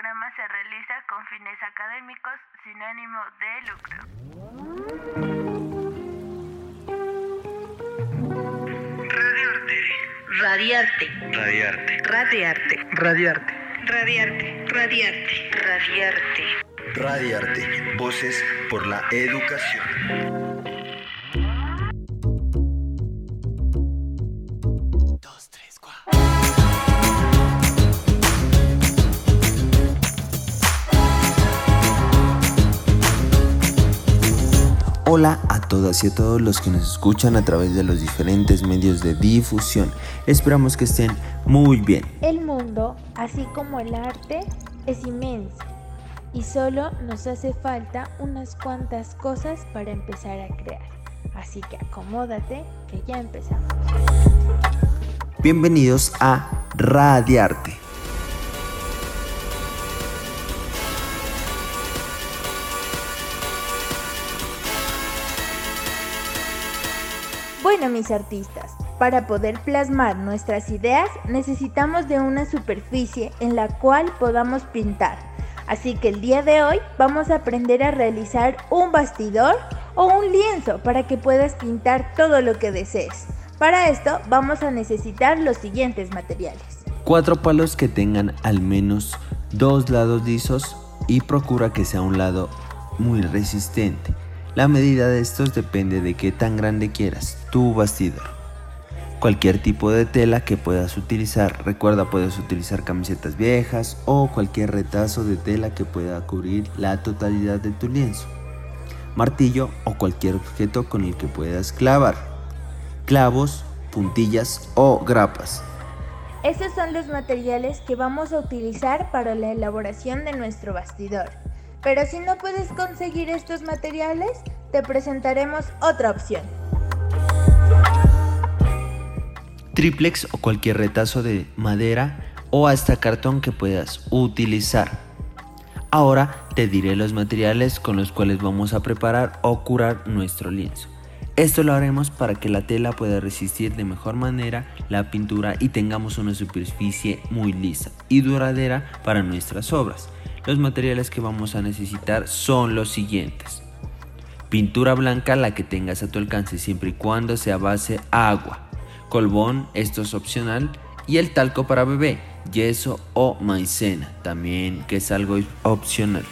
programa se realiza con fines académicos sin ánimo de lucro. Radiarte. Radiarte. Radiarte. Radiarte. Radiarte. Radiarte. Radiarte. Radiarte. Voces por la educación. Hola a todas y a todos los que nos escuchan a través de los diferentes medios de difusión. Esperamos que estén muy bien. El mundo, así como el arte, es inmenso y solo nos hace falta unas cuantas cosas para empezar a crear. Así que acomódate que ya empezamos. Bienvenidos a Radiarte Bueno, mis artistas, para poder plasmar nuestras ideas necesitamos de una superficie en la cual podamos pintar. Así que el día de hoy vamos a aprender a realizar un bastidor o un lienzo para que puedas pintar todo lo que desees. Para esto vamos a necesitar los siguientes materiales. Cuatro palos que tengan al menos dos lados lisos y procura que sea un lado muy resistente. La medida de estos depende de qué tan grande quieras tu bastidor. Cualquier tipo de tela que puedas utilizar, recuerda puedes utilizar camisetas viejas o cualquier retazo de tela que pueda cubrir la totalidad de tu lienzo. Martillo o cualquier objeto con el que puedas clavar. Clavos, puntillas o grapas. Estos son los materiales que vamos a utilizar para la elaboración de nuestro bastidor. Pero si no puedes conseguir estos materiales, te presentaremos otra opción. Triplex o cualquier retazo de madera o hasta cartón que puedas utilizar. Ahora te diré los materiales con los cuales vamos a preparar o curar nuestro lienzo. Esto lo haremos para que la tela pueda resistir de mejor manera la pintura y tengamos una superficie muy lisa y duradera para nuestras obras. Los materiales que vamos a necesitar son los siguientes. Pintura blanca la que tengas a tu alcance siempre y cuando sea base agua. Colbón, esto es opcional. Y el talco para bebé, yeso o maicena, también que es algo opcional.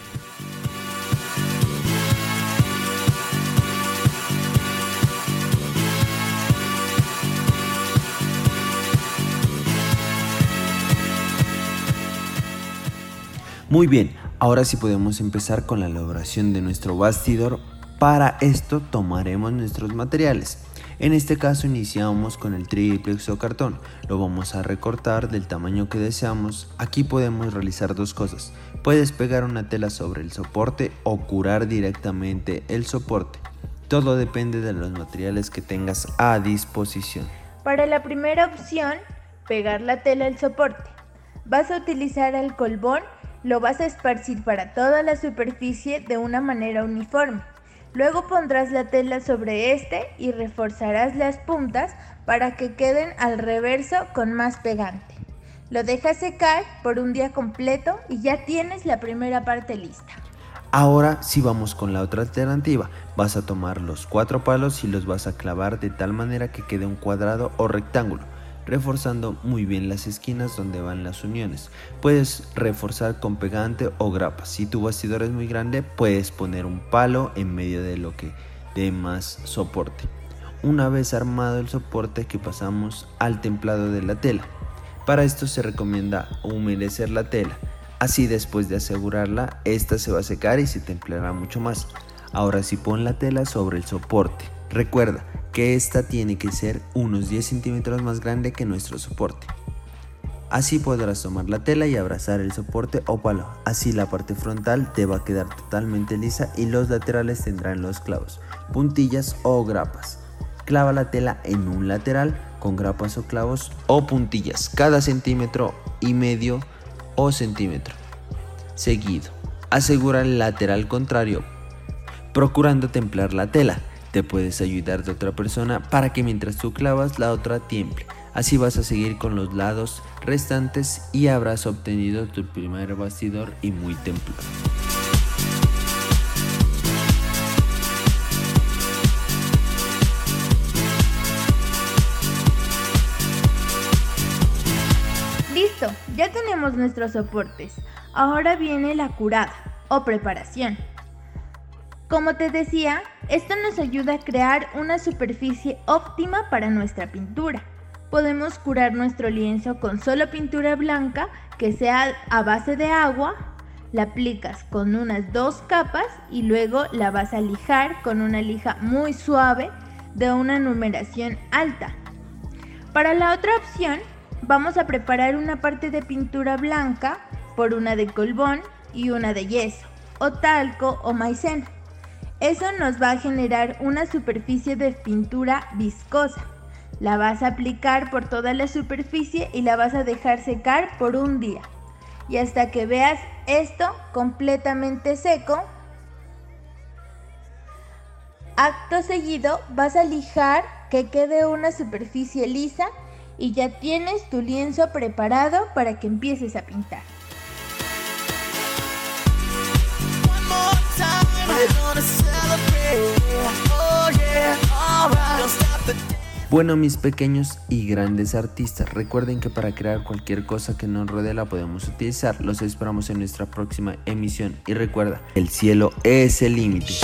Muy bien, ahora sí podemos empezar con la elaboración de nuestro bastidor. Para esto tomaremos nuestros materiales. En este caso iniciamos con el triplex cartón. Lo vamos a recortar del tamaño que deseamos. Aquí podemos realizar dos cosas. Puedes pegar una tela sobre el soporte o curar directamente el soporte. Todo depende de los materiales que tengas a disposición. Para la primera opción, pegar la tela al soporte. Vas a utilizar el colbón lo vas a esparcir para toda la superficie de una manera uniforme. Luego pondrás la tela sobre este y reforzarás las puntas para que queden al reverso con más pegante. Lo dejas secar por un día completo y ya tienes la primera parte lista. Ahora sí vamos con la otra alternativa. Vas a tomar los cuatro palos y los vas a clavar de tal manera que quede un cuadrado o rectángulo reforzando muy bien las esquinas donde van las uniones. Puedes reforzar con pegante o grapa. Si tu bastidor es muy grande, puedes poner un palo en medio de lo que dé más soporte. Una vez armado el soporte que pasamos al templado de la tela. Para esto se recomienda humedecer la tela. Así después de asegurarla, esta se va a secar y se templará mucho más. Ahora sí pon la tela sobre el soporte. Recuerda, que esta tiene que ser unos 10 centímetros más grande que nuestro soporte. Así podrás tomar la tela y abrazar el soporte o palo. Así la parte frontal te va a quedar totalmente lisa y los laterales tendrán los clavos, puntillas o grapas. Clava la tela en un lateral con grapas o clavos o puntillas cada centímetro y medio o centímetro. Seguido, asegura el lateral contrario procurando templar la tela. Te puedes ayudar de otra persona para que mientras tú clavas la otra tiemple. Así vas a seguir con los lados restantes y habrás obtenido tu primer bastidor y muy templado. Listo, ya tenemos nuestros soportes. Ahora viene la curada o preparación. Como te decía, esto nos ayuda a crear una superficie óptima para nuestra pintura. Podemos curar nuestro lienzo con solo pintura blanca que sea a base de agua, la aplicas con unas dos capas y luego la vas a lijar con una lija muy suave de una numeración alta. Para la otra opción, vamos a preparar una parte de pintura blanca por una de colbón y una de yeso, o talco o maicena. Eso nos va a generar una superficie de pintura viscosa. La vas a aplicar por toda la superficie y la vas a dejar secar por un día. Y hasta que veas esto completamente seco, acto seguido vas a lijar que quede una superficie lisa y ya tienes tu lienzo preparado para que empieces a pintar. Bueno mis pequeños y grandes artistas, recuerden que para crear cualquier cosa que nos rodee la podemos utilizar. Los esperamos en nuestra próxima emisión y recuerda, el cielo es el límite.